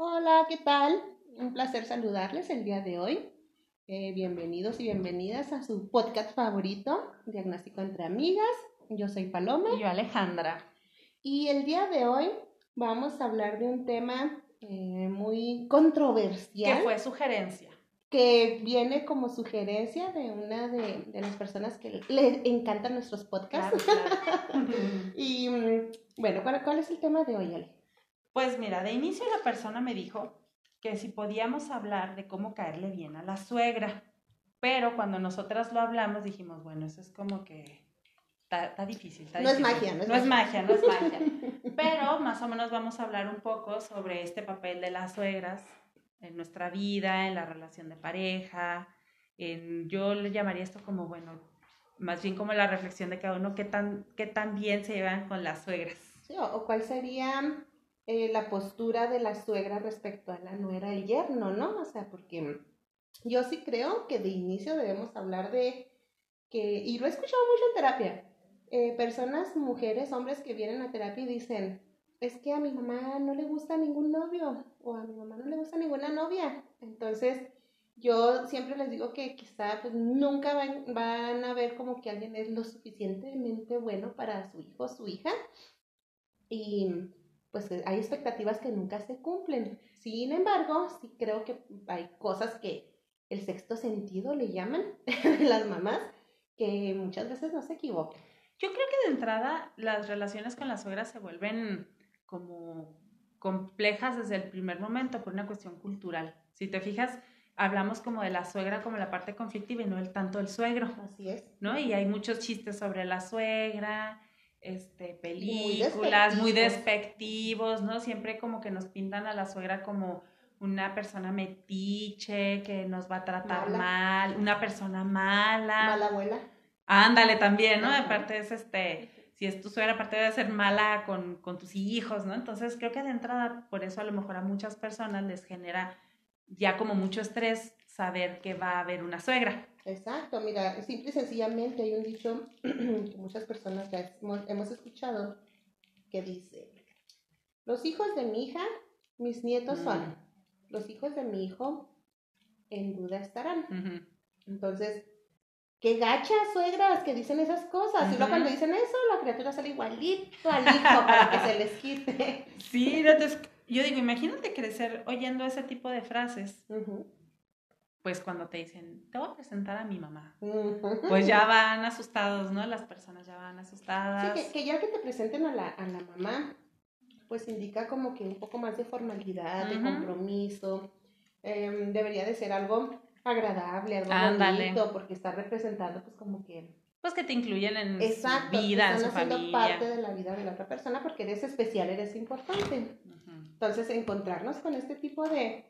Hola, ¿qué tal? Un placer saludarles el día de hoy. Eh, bienvenidos y bienvenidas a su podcast favorito, Diagnóstico entre Amigas. Yo soy Paloma. Y yo Alejandra. Y el día de hoy vamos a hablar de un tema eh, muy controversial. Que fue sugerencia. Que viene como sugerencia de una de, las personas que le encantan nuestros podcasts. y mm, bueno, ¿cuál, ¿cuál, es el tema de hoy, Ale? Pues mira, de inicio la persona me dijo que si podíamos hablar de cómo caerle bien a la suegra, pero cuando nosotras lo hablamos dijimos, bueno, eso es como que está, difícil. no es magia, no es, magia. No es magia, Pero más o menos vamos a hablar un poco sobre este papel de las suegras en nuestra vida, en la relación de pareja. En, yo le llamaría esto como, bueno, más bien como la reflexión de cada uno, qué tan, qué tan bien se llevan con las suegras. Sí, o, cuál sería eh, la postura de la suegra respecto a la nuera del yerno, ¿no? O sea, porque yo sí creo que de inicio debemos hablar de que, y lo he escuchado mucho en terapia, eh, personas, mujeres, hombres que vienen a terapia y dicen, es que a mi mamá no le gusta ningún novio o a mi mamá no le gusta ninguna novia. Entonces, yo siempre les digo que quizá pues nunca van, van a ver como que alguien es lo suficientemente bueno para su hijo o su hija. Y pues hay expectativas que nunca se cumplen. Sin embargo, sí creo que hay cosas que el sexto sentido le llaman las mamás, que muchas veces no se equivocan. Yo creo que de entrada las relaciones con la suegra se vuelven como complejas desde el primer momento por una cuestión cultural. Si te fijas, hablamos como de la suegra como la parte conflictiva y no el tanto el suegro. Así es. ¿No? Y hay muchos chistes sobre la suegra, este, películas muy despectivos. ¿no? Siempre como que nos pintan a la suegra como una persona metiche, que nos va a tratar mal, una persona mala. Mala abuela. Ándale también, ¿no? Aparte es este, si es tu suegra, aparte de ser mala con, con, tus hijos, ¿no? Entonces creo que de entrada, por eso a lo mejor a muchas personas les genera ya como mucho estrés saber que va a haber una suegra. Exacto, mira, simple y sencillamente hay un dicho que muchas personas ya hemos, escuchado que dice, los hijos de mi hija, mis nietos son, mm. los hijos de mi hijo en duda estarán. Entonces, qué gachas suegras que dicen esas cosas. Y luego cuando dicen eso, la criatura sale igualito al hijo para que se les quite. Sí, yo digo, imagínate crecer oyendo ese tipo de frases. Pues cuando te dicen, te voy a presentar a mi mamá. Pues ya van asustados, ¿no? Las personas ya van asustadas. Sí, que, ya que te presenten a la, a la mamá, pues indica como que un poco más de formalidad, de compromiso. Em, debería de ser algo agradable, algo bonito, porque está representando pues como que... Pues que te incluyen en su vida, en su familia. parte de la vida de la otra persona porque eres especial, eres importante. Entonces, encontrarnos con este tipo de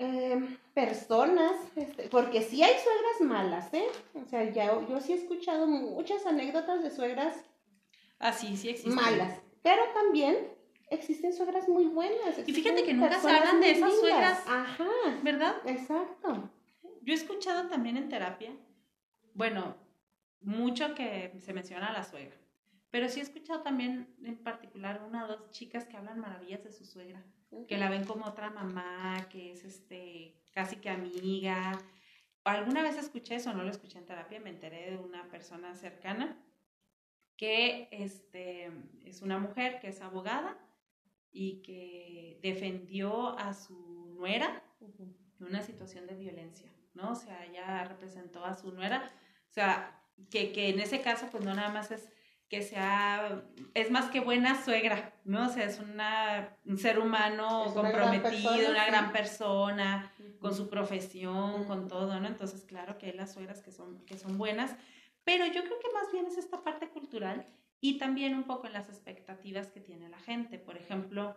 em, personas, este, porque sí hay suegras malas, ¿eh? O sea, ya, yo sí he escuchado muchas anécdotas de suegras Así, sí, sí existen. malas, pero también existen suegras muy buenas. Y fíjate que nunca se hablan de esas suegras. Ajá. ¿Verdad? Exacto. Yo he escuchado también en terapia, bueno, mucho que se menciona a la suegra, pero sí he escuchado también en particular una o dos chicas que hablan maravillas de su suegra, que la ven como otra mamá, que es este casi que amiga. Alguna vez escuché eso, no lo escuché en terapia, me enteré de una persona cercana que este, es una mujer que es abogada y que defendió a su nuera en una situación de violencia, ¿no? O sea, ella representó a su nuera, o sea, que, que en ese caso, pues no nada más es que sea, es más que buena suegra, ¿no? O sea, es una, un ser humano comprometido, una gran persona, con su profesión, con todo, ¿no? Entonces, claro que hay las suegras que son, que son buenas, pero yo creo que más bien es esta parte cultural y también un poco en las expectativas que tiene la gente. Por ejemplo,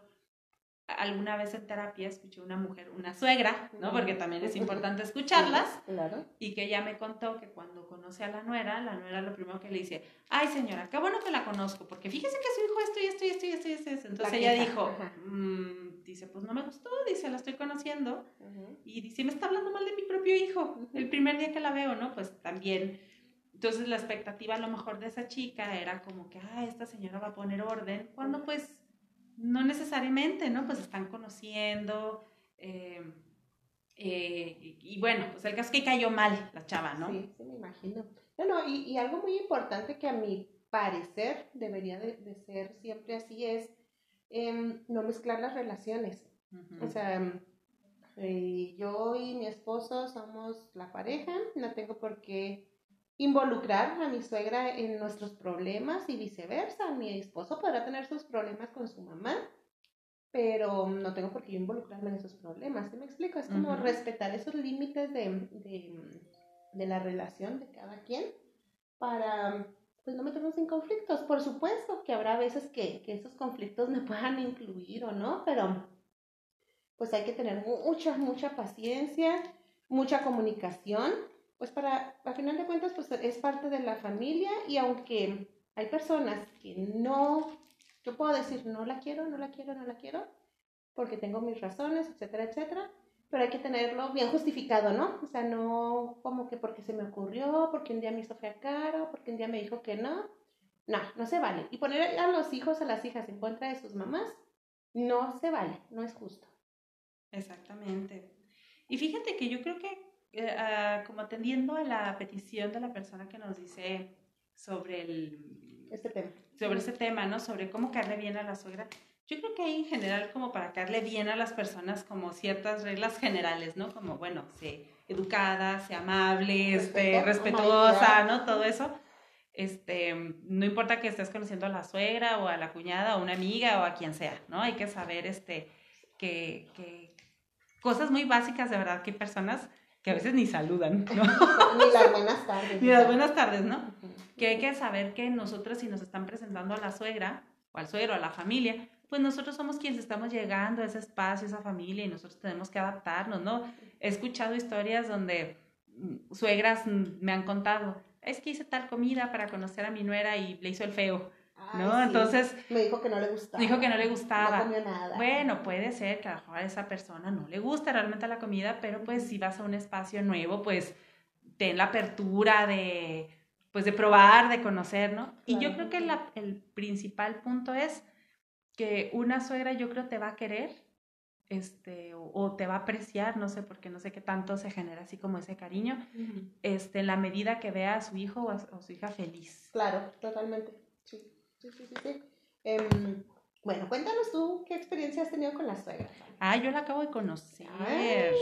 alguna vez en terapia escuché una mujer, una suegra, ¿no? Porque también es importante escucharlas. Claro. Y que ella me contó que cuando conoce a la nuera, la nuera lo primero que le dice, ay señora, qué bueno que la conozco, porque fíjese que su hijo esto y esto y esto y esto y esto. Entonces ella dijo, mm", dice, pues no me gustó, dice, la estoy conociendo. Y dice, me está hablando mal de mi propio hijo, el primer día que la veo, ¿no? Pues también entonces la expectativa a lo mejor de esa chica era como que, ah, esta señora va a poner orden, cuando pues no necesariamente, ¿no? Pues están conociendo. Eh, eh, y, bueno, pues el caso es que cayó mal la chava, ¿no? Sí, sí, me imagino. Bueno, y, y algo muy importante que a mi parecer debería de, de ser siempre así es em, no mezclar las relaciones. O sea, eh, yo y mi esposo somos la pareja, no tengo por qué involucrar a mi suegra en nuestros problemas y viceversa. Mi esposo podrá tener sus problemas con su mamá, pero no tengo por qué involucrarme en esos problemas. ¿Sí me explico? Es como respetar esos límites de, de, la relación de cada quien para pues no meternos en conflictos. Por supuesto que habrá veces que, que esos conflictos me puedan incluir o no, pero pues hay que tener mucha, mucha paciencia, mucha comunicación pues para, a final de cuentas, pues es parte de la familia y aunque hay personas que no, yo puedo decir, no la quiero, no la quiero, no la quiero, porque tengo mis razones, etcétera, etcétera, pero hay que tenerlo bien justificado, ¿no? O sea, no como que porque se me ocurrió, porque un día me hizo fea cara, porque un día me dijo que no, no, no se vale. Y poner a los hijos, a las hijas en contra de sus mamás, no se vale, no es justo. Exactamente. Y fíjate que yo creo que ah, como atendiendo a la petición de la persona que nos dice sobre el... Este tema. Sobre ese tema, ¿no? Sobre cómo caerle bien a la suegra. Yo creo que hay en general como para caerle bien a las personas como ciertas reglas generales, ¿no? Como, bueno, sé educada, sé amable, este, respetuosa, ¿no? Todo eso. Este, no importa que estés conociendo a la suegra o a la cuñada o a una amiga o a quien sea, ¿no? Hay que saber, este, que, que cosas muy básicas, de verdad, que hay personas que a veces ni saludan, ¿no? ni las buenas tardes. Ni las buenas tardes, ¿no? Que hay que saber que nosotros si nos están presentando a la suegra, o al suegro, a la familia, pues nosotros somos quienes estamos llegando a ese espacio, a esa familia, y nosotros tenemos que adaptarnos, ¿no? He escuchado historias donde mm, suegras me han contado, es que hice tal comida para conocer a mi nuera y le hizo el feo ¿no? Entonces... Me dijo que no le gustaba. Dijo que no le gustaba. No comió nada. Bueno, puede ser que a a esa persona no le gusta realmente la comida, pero pues si vas a un espacio nuevo, pues ten la apertura de, pues de probar, de conocer, ¿no? Y yo creo que la, el principal punto es que una suegra yo creo te va a querer, este, o, te va a apreciar, no sé, porque no sé qué tanto se genera así como ese cariño, este, en la medida que vea a su hijo o a su hija feliz. Claro, totalmente, sí. Sí, sí, sí, em, bueno, cuéntanos tú qué experiencia has tenido con la suegra. Ah, yo la acabo de conocer. Ay,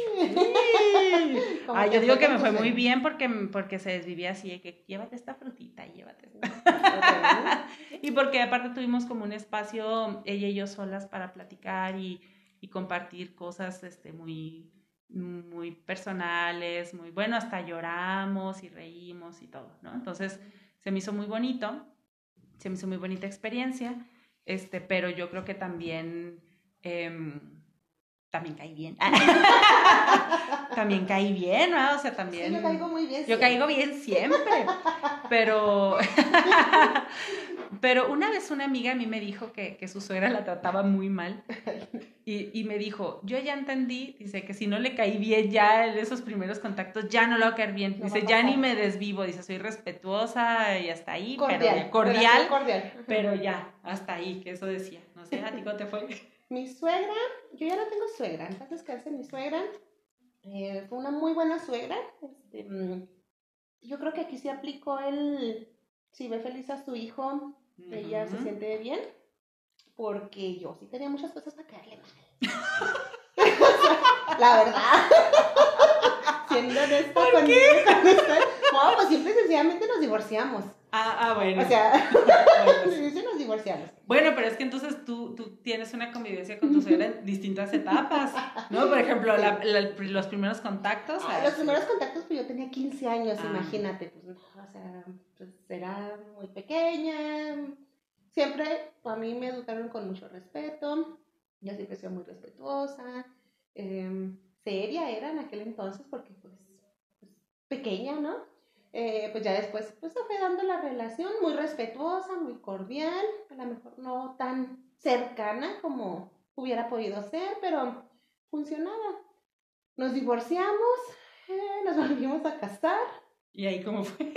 ah, yo digo que me fue muy bien porque, porque se desvivía así de que llévate esta frutita, llévate. y porque aparte tuvimos como un espacio, ella y yo solas, para platicar y, y compartir cosas este, muy, muy personales, muy bueno, hasta lloramos y reímos y todo, ¿no? Entonces se me hizo muy bonito se me hizo muy bonita experiencia, este, pero yo creo que también, em, también caí bien. también caí bien, ¿no? O sea, también... yo caigo muy bien. Yo caigo bien siempre, pero... pero una vez una amiga a mí me dijo que, que su suegra la trataba muy mal y, y, me dijo, yo ya entendí, dice que si no le caí bien ya en esos primeros contactos, ya no lo va a caer bien. dice, ya ni me desvivo, dice, soy respetuosa y hasta ahí, cordial, pero cordial, cordial, pero ya, hasta ahí, que eso decía. No sé, ¿a ti cómo te fue? Mi suegra, yo ya no tengo suegra, entonces, ¿qué hace mi suegra? Eh, fue una muy buena suegra. Este, mm, yo creo que aquí se aplicó el, si ve feliz a su hijo, ella se siente bien porque yo sí tenía muchas cosas para caerle mal. la verdad. Siendo honesta ¿Por qué? no, pues simple y sencillamente nos divorciamos. Ah, ah, bueno. O sea, bueno, nos divorciamos. Bueno, pero es que entonces tú, tú tienes una convivencia con tu suegra en distintas etapas, ¿no? Por ejemplo, la, los primeros contactos. Ah, los primeros contactos, pues yo tenía 15 años, ah. imagínate. Pues, o sea, pues era muy pequeña, siempre a mí me educaron con mucho respeto, yo siempre sido muy respetuosa, em, seria era en aquel entonces porque pues, pues pequeña, ¿no? Eh, pues ya después pues fue dando la relación muy respetuosa, muy cordial, a lo mejor no tan cercana como hubiera podido ser, pero funcionaba. Nos divorciamos, eh, nos volvimos a casar. ¿Y ahí cómo fue?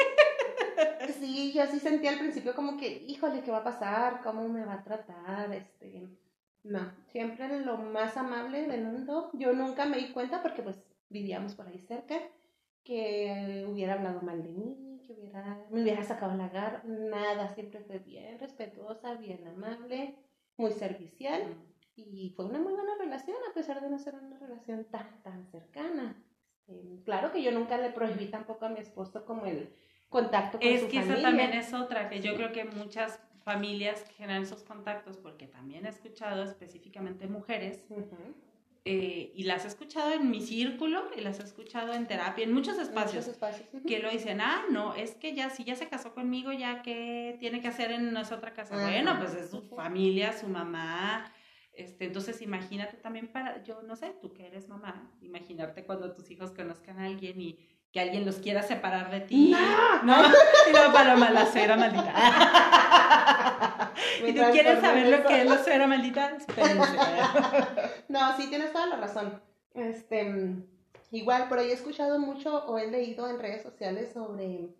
Sí, yo sí sentía al principio como que, híjole, ¿qué va a pasar? ¿Cómo me va a tratar? Este, No, siempre lo más amable del mundo. Yo nunca me di cuenta porque pues vivíamos por ahí cerca que hubiera hablado mal de mí, que hubiera, me hubiera sacado la garra, nada, siempre fue bien respetuosa, bien amable, muy servicial y fue una muy buena relación a pesar de no ser una relación tan, tan cercana. Este, claro que yo nunca le prohibí tampoco a mi esposo como el contacto con es su que familia. esa también es otra, que yo creo que muchas familias generan esos contactos porque también he escuchado específicamente mujeres Ujú. eh, y las he escuchado en mi círculo y las he escuchado en terapia, en muchos espacios. Muchos espacios. que lo dicen, ah, no, es que ya, si ya se casó conmigo, ya que tiene que hacer en nuestra otra casa. Ajá. Bueno, pues es su familia, su mamá. Este, entonces imagínate también para, yo no sé, tú que eres mamá, imaginarte cuando tus hijos conozcan a alguien y que alguien los quiera separar de ti. ¡No! No, y luego Paloma, la suegra maldita. ¿Y tú quieres transformé saber lo que es la suegra maldita? Espérense. No, sí, tienes toda la razón. Este, igual, por ahí he escuchado mucho o he leído en redes sociales sobre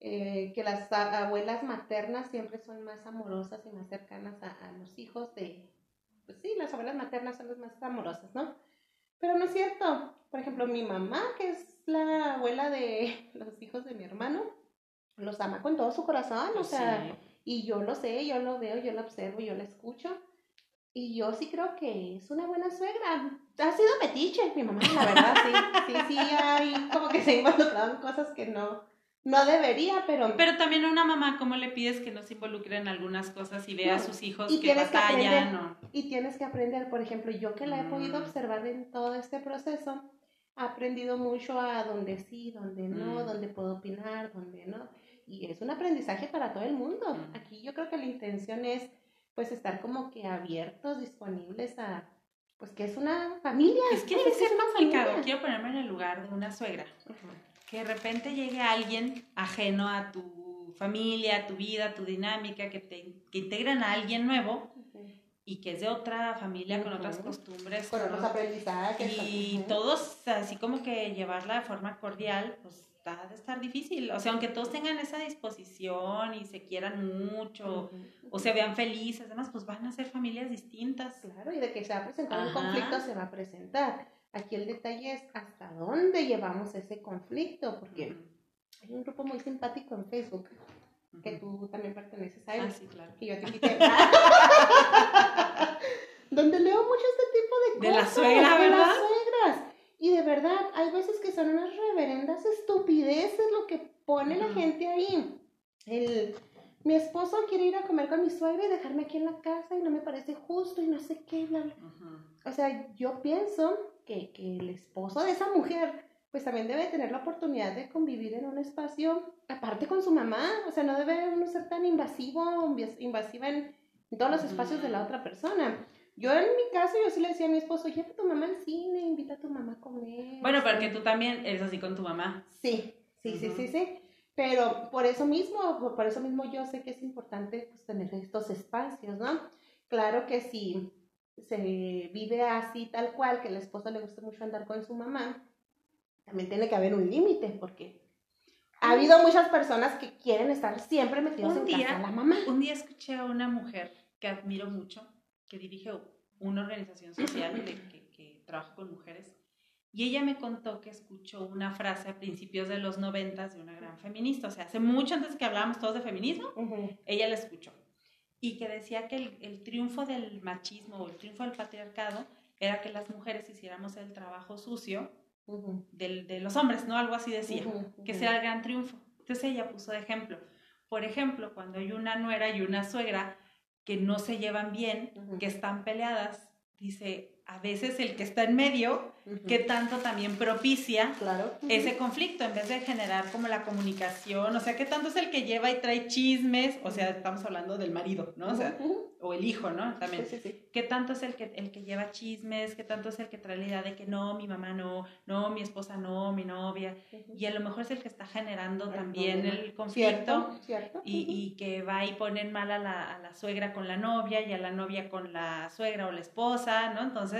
eh, que las abuelas maternas siempre son más amorosas y más cercanas a, a los hijos de, pues sí, las abuelas maternas son las más amorosas, ¿no? Pero no es cierto. Por ejemplo, mi mamá, que es la abuela de los hijos de mi hermano, los ama con todo su corazón, o sea, Sí. y yo lo sé, yo lo veo, yo lo observo, yo lo escucho. Y yo sí creo que es una buena suegra. Ha sido metiche, mi mamá, la verdad, sí. Sí, sí, hay como que se en cosas que no, no debería, pero... Pero también a una mamá, ¿cómo le pides que no se involucre en algunas cosas y vea a sus hijos y que tienes que batallan? aprender. o- Y tienes que aprender, por ejemplo, yo que la he podido Mm. observar en todo este proceso, aprendido mucho a donde sí, donde no, Mm. donde puedo opinar, donde no. Y es un aprendizaje para todo el mundo. Mm. Aquí yo creo que la intención es pues estar como que abiertos, disponibles a, pues que es una familia. Es que debe ser complicado. familia. Quiero ponerme en el lugar de una suegra. Ujú. Que de repente llegue alguien ajeno a tu familia, a tu vida, a tu dinámica, que te que integran a alguien nuevo. Y que es de otra familia, con otras costumbres. Con otros aprendizajes. y ujú. todos así como que llevarla de forma cordial, pues ha de estar difícil. O sea, aunque todos tengan esa disposición y se quieran mucho Ujú. o se vean felices, además, pues van a ser familias distintas. Claro, y de que se va a presentar un conflicto, se va a presentar. Aquí el detalle es hasta dónde llevamos ese conflicto, porque hay un grupo muy simpático en Facebook, que tú también perteneces a él, Ah, sí, claro. que yo te invité. donde leo mucho este tipo de De la cosas. suegra, de las ¿verdad? suegras. Y de verdad, hay veces que son unas reverendas estupideces lo que pone la Ujú. gente ahí. El, mi esposo quiere ir a comer con mi suegra y dejarme aquí en la casa y no me parece justo y no sé qué, bla, bla. Ujú. O sea, yo pienso que, que el esposo de esa mujer, pues también debe tener la oportunidad de convivir en un espacio, aparte con su mamá. O sea, no debe uno ser tan invasivo, invasiva en, todos los espacios de la otra persona. Yo en mi caso, yo sí le decía a mi esposo, lleva a tu mamá al cine, invita a tu mamá a comer. Bueno, porque tú también eres así con tu mamá. Sí, sí, sí, sí, sí. Pero por eso mismo, por, eso mismo yo sé que es importante pues, tener estos espacios, ¿no? Claro que si se vive así tal cual, que el esposo le gusta mucho andar con su mamá, también tiene que haber un límite, porque ha habido muchas personas que quieren estar siempre metidos Un en día- casa la mamá. Un día escuché a una mujer que admiro mucho, que dirige una organización social de- que, que trabaja con mujeres, y ella me contó que escuchó una frase a principios de los noventas de una gran feminista, o sea, hace mucho antes que hablábamos todos de feminismo, ella la escuchó, y que decía que el, el triunfo del machismo o el triunfo del patriarcado era que las mujeres hiciéramos el trabajo sucio de los hombres, ¿no? Algo así decía que sea el gran triunfo. Entonces ella puso de ejemplo. Por ejemplo, cuando hay una nuera y una suegra que no se llevan bien, que están peleadas, dice, a veces el que está en medio, Ujú. que tanto también propicia Claro. ese conflicto en vez de generar como la comunicación, o sea, que tanto es el que lleva y trae chismes, o sea, estamos hablando del marido, ¿no? O sea, o el hijo, ¿no? También. Sí, sí, sí. ¿Qué tanto es el que, el que lleva chismes? ¿Qué tanto es el que trae la idea de que no, mi mamá no, no, mi esposa no, mi novia? Y a lo mejor es el que está generando también el conflicto Cierto, cierto. y, y que va y ponen mal a la, a la suegra con la novia y a la novia con la suegra o la esposa, ¿no? Entonces,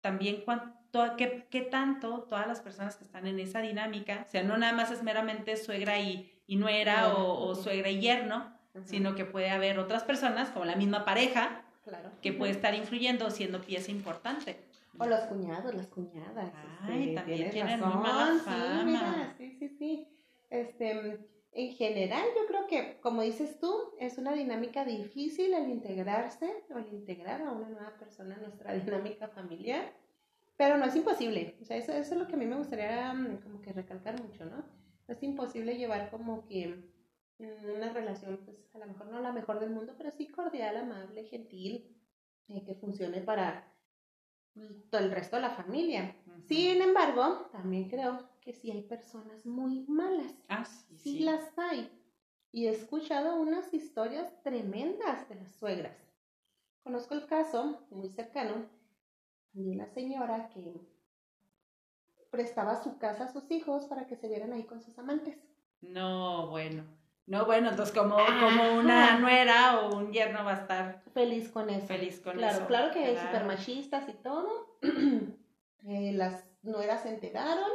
también cuánto, qué, qué tanto todas las personas que están en esa dinámica, o sea, no nada más es meramente suegra y, y nuera o, o suegra y yerno, Ujú. sino que puede haber otras personas, como la misma pareja, Claro. que puede estar influyendo siendo pieza importante. O los cuñados, las cuñadas. Ay, este, también tienen razón, muy mala Sí, fama. mira, sí, sí, sí. Este, en general, yo creo que, como dices tú, es una dinámica difícil el integrarse o el integrar a una nueva persona en nuestra dinámica familiar, pero no es imposible. O sea, eso, eso es lo que a mí me gustaría mm, como que recalcar mucho, ¿no? No es imposible llevar como que mm, una relación, pues a lo mejor no la mejor del mundo, pero sí cordial, amable, gentil, eh, que funcione para mm, todo el resto de la familia. Sin embargo, también creo que sí hay personas muy malas. Ah, sí, Sí sí. las hay. Y he escuchado unas historias tremendas de las suegras. Conozco el caso muy cercano de una señora que prestaba su casa a sus hijos para que se vieran ahí con sus amantes. No, bueno. No, bueno, entonces como, como una nuera o un yerno va a estar Feliz con eso. feliz con claro, eso. claro que hay Claro. super machistas y todo. Eh, las nueras se enteraron.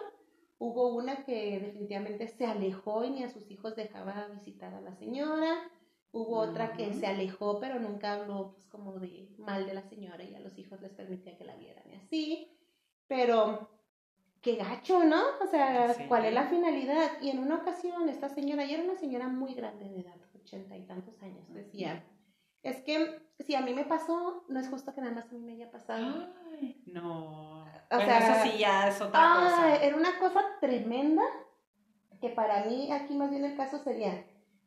Hubo una que definitivamente se alejó y ni a sus hijos dejaba visitar a la señora. Hubo otra que se alejó, pero nunca habló pues como de mal de la señora y a los hijos les permitía que la vieran y así. Pero qué gacho, ¿no? O sea, Sí. ¿cuál es la finalidad? Y en una ocasión esta señora, y era una señora muy grande de edad, ochenta y tantos años, decía, es que si a mí me pasó, no es justo que nada más a mí me haya pasado. Ay, no. O bueno, sea, eso sí ya es otra Ah, cosa. era una cosa tremenda que para mí aquí más bien el caso sería,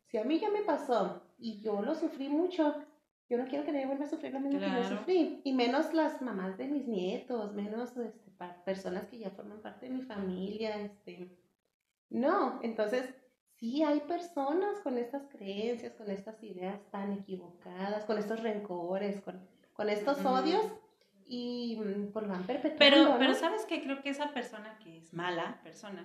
si a mí ya me pasó y yo lo sufrí mucho, yo no quiero que nadie vuelva a sufrir lo mismo que yo sufrí. Y menos las mamás de mis nietos, menos este, personas que ya forman parte de mi familia. Este. No, entonces sí hay personas con estas creencias, con estas ideas tan equivocadas, con estos rencores, con, con estos Ujú. odios y mm, pues van perpetuando. Pero, ¿no? pero sabes que creo que esa persona que es mala persona,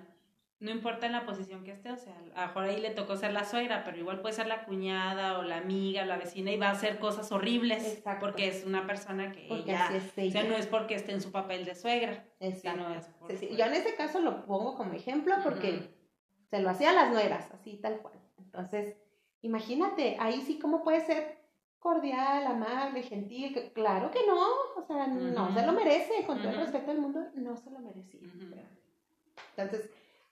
no importa en la posición que esté, o sea, a mejor ahí le tocó ser la suegra, pero igual puede ser la cuñada o la amiga, la vecina y va a hacer cosas horribles Exacto. porque es una persona que ella, es o sea, ella. no es porque esté en su papel de suegra, Exacto. sino es por- Sí, sí. Yo en ese caso lo pongo como ejemplo porque. Se lo hacía a las nueras, así tal cual. Entonces, imagínate, ahí sí cómo puede ser cordial, amable, gentil, que- claro que no, o sea, no se lo merece, con todo el respeto del mundo, no se lo merecía. Entonces,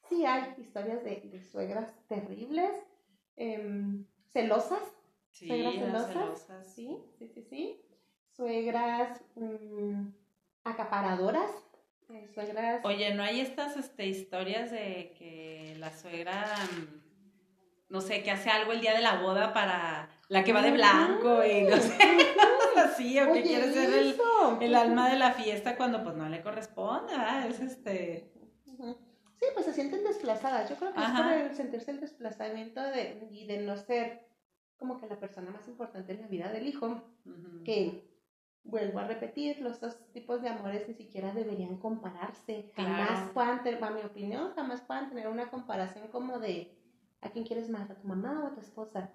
sí hay historias de, de suegras terribles, em, celosas, Sí, suegras celosas. sí, sí, sí, sí, suegras mm, acaparadoras, suegras... Oye, ¿no hay estas este, historias de que la suegra, mm, no sé, que hace algo el día de la boda para la que va de blanco y no sé, así, o que quiere ser el, alma de la fiesta cuando pues no le corresponde, ¿verdad? Es este... Sí, pues se sienten desplazadas. Yo creo que es por el sentirse el desplazamiento de, y de no ser como que la persona más importante en la vida del hijo. Que, vuelvo a repetir, los dos tipos de amores ni siquiera deberían compararse. Jamás Claro. puedan tener, a mi opinión, jamás puedan tener una comparación como de ¿a quién quieres más? ¿A tu mamá o a tu esposa?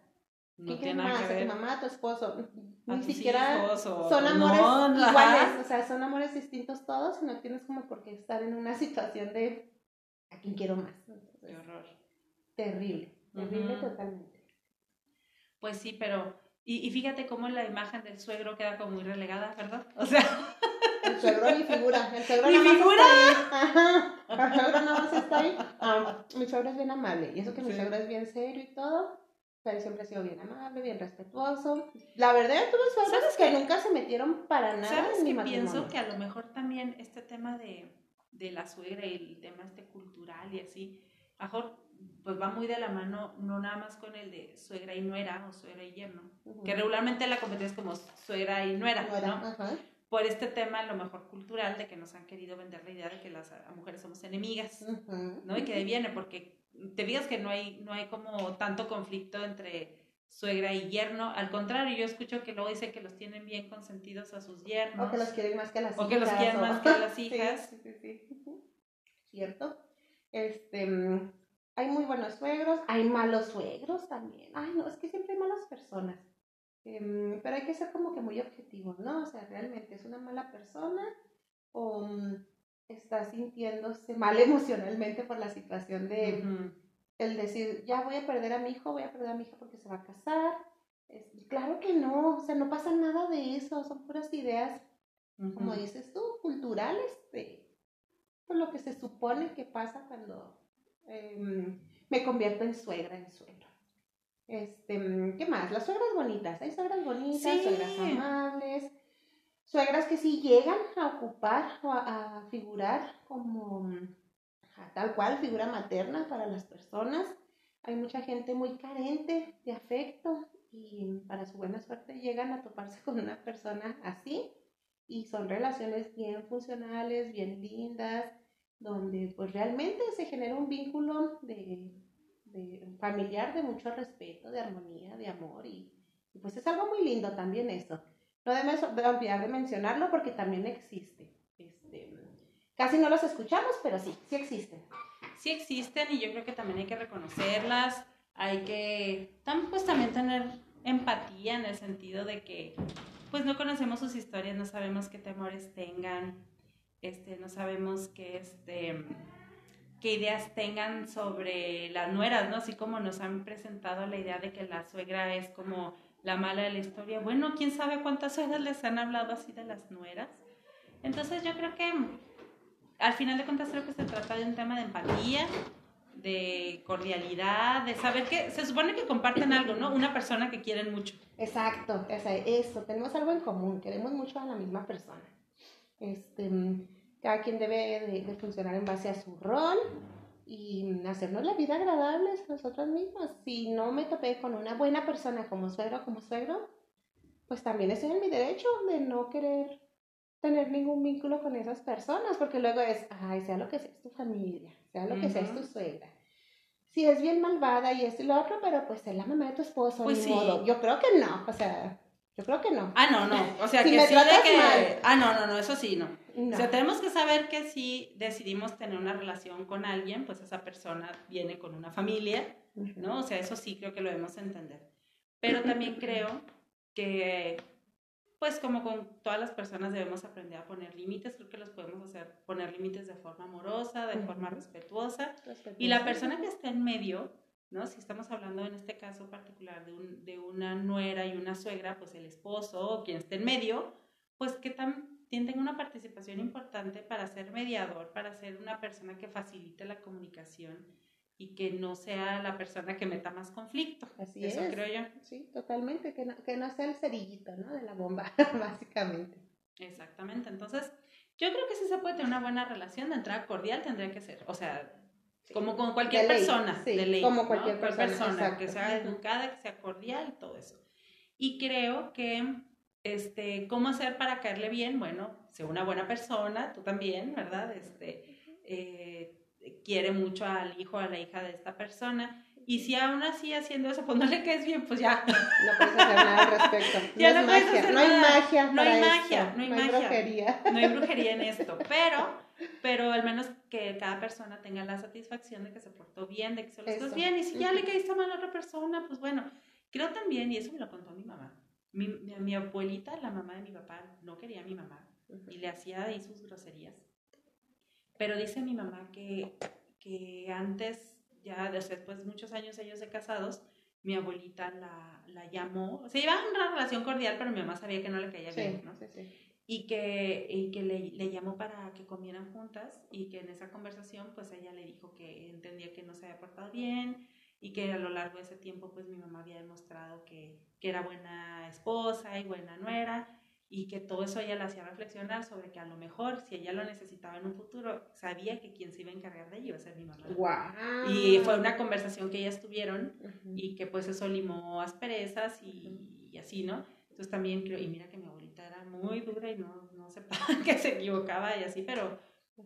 No ¿Quién quieres más? que ¿A tu mamá, a tu esposo? A Ni siquiera hijos o- son amores no, iguales, ajá. o sea, son amores distintos todos y no tienes como por qué estar en una situación de a quién quiero más. Entonces, Qué horror. terrible, terrible totalmente. Pues sí, pero... Y, y fíjate cómo la imagen del suegro queda como muy relegada, ¿verdad? O sea, El suegro ni figura, el suegro ¿Ni nada más figura? está ahí. Ajá, el suegro nada más está ahí. Ah, mi suegro es bien amable, y eso que mi Sí. suegro es bien serio y todo, pero siempre ha sido bien amable, bien respetuoso. La verdad, tuve suegros ¿Sabes que nunca se metieron para nada ¿Sabes en mi matrimonio. pienso? Que a lo mejor también este tema de, de la suegra y el tema este cultural y así, a mejor pues va muy de la mano, no nada más con el de suegra y nuera o suegra y yerno, que regularmente la competencia es como suegra y nuera, No ¿no? ajá. Por este tema a lo mejor cultural de que nos han querido vender la idea de que las mujeres somos enemigas. ¿no? Y que viene, porque te digas que no hay, no hay como tanto conflicto entre suegra y yerno, al contrario, yo escucho que luego dicen que los tienen bien consentidos a sus yernos. O que los quieren más que a las O hijas. que los quieren más que a las hijas. Sí, sí, sí. ¿Cierto? Este, mm, hay muy buenos suegros, hay malos suegros también. Ay, no, es que siempre hay malas personas. Em, pero hay que ser como que muy objetivos, ¿no? O sea, realmente es una mala persona o mm, está sintiéndose mal emocionalmente por la situación de el decir, ya voy a perder a mi hijo, voy a perder a mi hija porque se va a casar, claro que no, o sea, no pasa nada de eso, son puras ideas, como dices tú, culturales, de por lo que se supone que pasa cuando em, me convierto en suegra, en suegro. Este, ¿qué más? Las suegras bonitas, hay suegras bonitas, suegras amables, suegras que sí llegan a ocupar o a, figurar como tal cual figura materna para las personas. Hay mucha gente muy carente de afecto y para su buena suerte llegan a toparse con una persona así y son relaciones bien funcionales, bien lindas, donde pues realmente se genera un vínculo de, familiar de mucho respeto, de armonía, de amor y, pues es algo muy lindo también eso. No debemos olvidar de mencionarlo porque también existe. Este, casi no los escuchamos, pero sí, sí existen. Sí existen y yo creo que también hay que reconocerlas, hay que pues, también tener empatía en el sentido de que pues no conocemos sus historias, no sabemos qué temores tengan, este, no sabemos qué, este, qué ideas tengan sobre las nueras, ¿no? Así como nos han presentado la idea de que la suegra es como la mala de la historia. Bueno, quién sabe cuántas suegras les han hablado así de las nueras. Entonces yo creo que al final de cuentas creo que se trata de un tema de empatía, de cordialidad, de saber que se supone que comparten algo, ¿no? Una persona que quieren mucho. Exacto, eso, tenemos algo en común, queremos mucho a la misma persona. Este, cada quien debe de, funcionar en base a su rol y hacernos la vida agradable a nosotros mismos. Si no me topé con una buena persona como suegro como suegro, pues también estoy en mi derecho de no querer tener ningún vínculo con esas personas, porque luego es, ay, sea lo que sea, es tu familia, sea lo que sea, es tu suegra. Si es bien malvada y esto y lo otro, pero pues es la mamá de tu esposo, pues ni modo. Yo creo que no, o sea, yo creo que no. Ah, no, no. O sea, que sí de que. Ah, no, no, no, eso sí, no. O sea, tenemos que saber que si decidimos tener una relación con alguien, pues esa persona viene con una familia, ¿no? O sea, eso sí creo que lo debemos entender. Pero también creo que, pues como con todas las personas debemos aprender a poner límites, creo que los podemos hacer, poner límites de forma amorosa, de forma respetuosa. Y la persona que está en medio, ¿no? Si estamos hablando en este caso particular de, un, de una nuera y una suegra, pues el esposo o quien esté en medio, pues que también tenga una participación importante para ser mediador, para ser una persona que facilite la comunicación y que no sea la persona que meta más conflicto. Así Eso creo yo. Sí, totalmente, que no, que no sea el cerillito, ¿no? De la bomba, básicamente. Exactamente, entonces yo creo que sí se puede tener una buena relación, de entrada cordial tendría que ser, o sea, como con cualquier persona de ley. Como cualquier persona. que sea educada, que sea cordial y todo eso. Y creo que, este, ¿cómo hacer para caerle bien? Bueno, sea una buena persona, tú también, ¿verdad? Este, eh, quiere mucho al hijo o a la hija de esta persona. Y si aún así haciendo eso, pues no le caes bien, pues ya. No puedes hacer nada al respecto. No, ya no, magia. no hay magia. No hay magia, no hay, no hay brujería. No hay brujería en esto. Pero pero al menos que cada persona tenga la satisfacción de que se portó bien, de que se lo estás bien, y si ya le caíste mal a otra persona, pues bueno, creo también, y eso me lo contó mi mamá, mi, mi, abuelita, la mamá de mi papá, no quería a mi mamá y le hacía ahí sus groserías, pero dice mi mamá que, que antes, ya después de muchos años ellos de casados, mi abuelita la, la llamó, se llevaban una relación cordial, pero mi mamá sabía que no le caía bien, ¿no? Sí, sí y que, y que le, le, llamó para que comieran juntas y que en esa conversación pues ella le dijo que entendía que no se había portado bien y que a lo largo de ese tiempo pues mi mamá había demostrado que, que era buena esposa y buena nuera y que todo eso ella la hacía reflexionar sobre que a lo mejor si ella lo necesitaba en un futuro sabía que quien se iba a encargar de ella iba a ser mi mamá. Y fue una conversación que ellas tuvieron y que pues eso limó asperezas y, y así, ¿no? Entonces también creo, y mira que mi abuelita era muy dura y no, no aceptaba que se equivocaba y así, pero,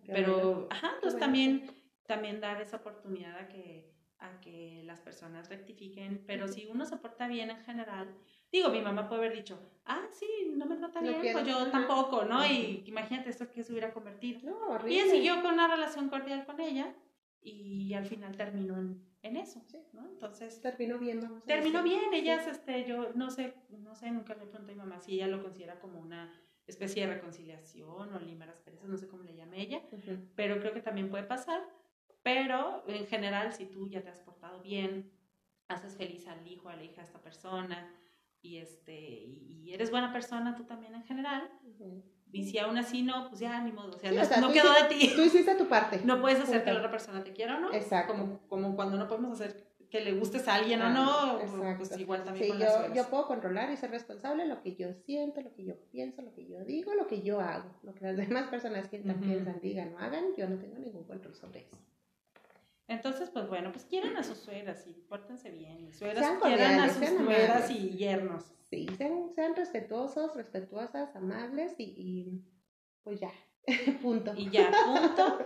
pero, ajá, entonces también, también dar esa oportunidad a que, a que las personas rectifiquen, pero si uno se porta bien en general, digo, mi mamá puede haber dicho, ah, sí, no me trata bien, pues yo tampoco, ¿no? Y imagínate esto que se hubiera convertido. No, y ella siguió con una relación cordial con ella y al final terminó en en eso, ¿no? Entonces... Terminó bien, vamos a Terminó bien, ellas, este, yo no sé, no sé, nunca le pregunté a mi mamá si ella lo considera como una especie de reconciliación o limar asperezas, no sé cómo le llame ella, pero creo que también puede pasar, pero en general si tú ya te has portado bien, haces feliz al hijo, a la hija de esta persona y, este, y eres buena persona tú también en general, y si aún así no, pues ya ni modo, o sea, no, quedó de ti. Tú hiciste tu parte. No puedes hacer que la otra persona te quiera o no. Exacto. Como, como cuando no podemos hacer que le gustes a alguien o no, pues igual también sí, yo, yo puedo controlar y ser responsable de lo que yo siento, lo que yo pienso, lo que yo digo, lo que yo hago. Lo que las demás personas que piensan, digan o hagan, yo no tengo ningún control sobre eso. Entonces, pues bueno, pues quieran a sus suegras y pórtense bien. Suegras quieran a sus suegras y yernos. Sí, sean, sean respetuosos, respetuosas, amables y, y pues ya, punto. Y ya, punto.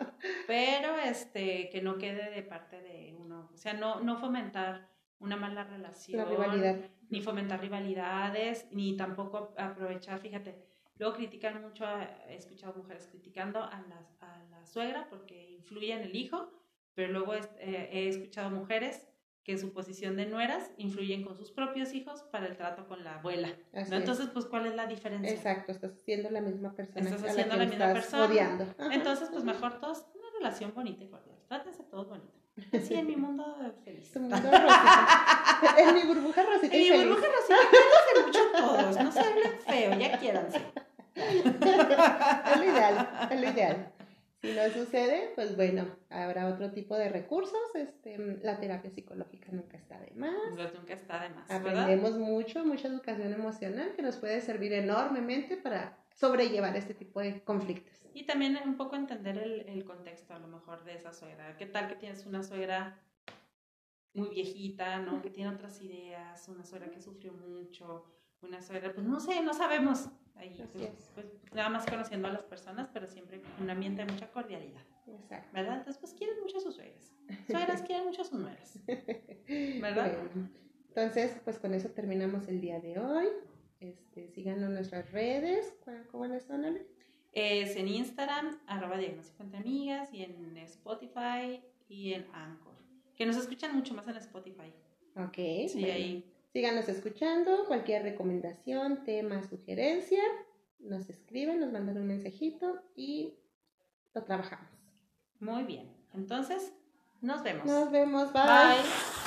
Pero este, que no quede de parte de uno. O sea, no, no fomentar una mala relación. rivalidad. Ni fomentar rivalidades, ni tampoco aprovechar, fíjate, luego critican mucho, he escuchado mujeres criticando a la, a la suegra porque influye en el hijo pero luego eh, he escuchado mujeres que en su posición de nueras influyen con sus propios hijos para el trato con la abuela. Entonces, pues, ¿cuál es la diferencia? Exacto, estás siendo la misma persona. Estás haciendo la, misma persona. Entonces, pues, mejor todos, una relación bonita y cordial. Trátense todos bonito. Sí, en mi mundo feliz. Tu mundo rosita. en mi burbuja rosita. En mi burbuja rosita, mucho todos. No se hablen feo, ya quiéranse. es lo ideal, es lo ideal. Si no sucede, pues bueno, habrá otro tipo de recursos. Este, la terapia psicológica nunca está de más. nunca está de más. Aprendemos mucho, mucha educación emocional que nos puede servir enormemente para sobrellevar este tipo de conflictos. Y también un poco entender el, el contexto a lo mejor de esa suegra. ¿Qué tal que tienes una suegra muy viejita, ¿no? Que tiene otras ideas, una suegra que sufrió mucho, una suegra, pues no sé, no sabemos. Ahí, pues, pues, nada más conociendo a las personas, pero siempre un ambiente de mucha cordialidad. Exacto. ¿Verdad? Entonces, pues quieren mucho a sus suegras. Suegras quieren mucho a sus nueras. ¿Verdad? entonces, pues con eso terminamos el día de hoy. Este, síganos en nuestras redes. ¿Cuáles son, Ale? Es en Instagram, arroba diagnóstico entre amigas, y en Spotify y en Anchor. Que nos escuchan mucho más en Spotify. Ok. Sí, ahí Síganos escuchando, cualquier recomendación, tema, sugerencia, nos escriben, nos mandan un mensajito y lo trabajamos. Muy bien. Entonces, nos vemos. Nos vemos. Bye.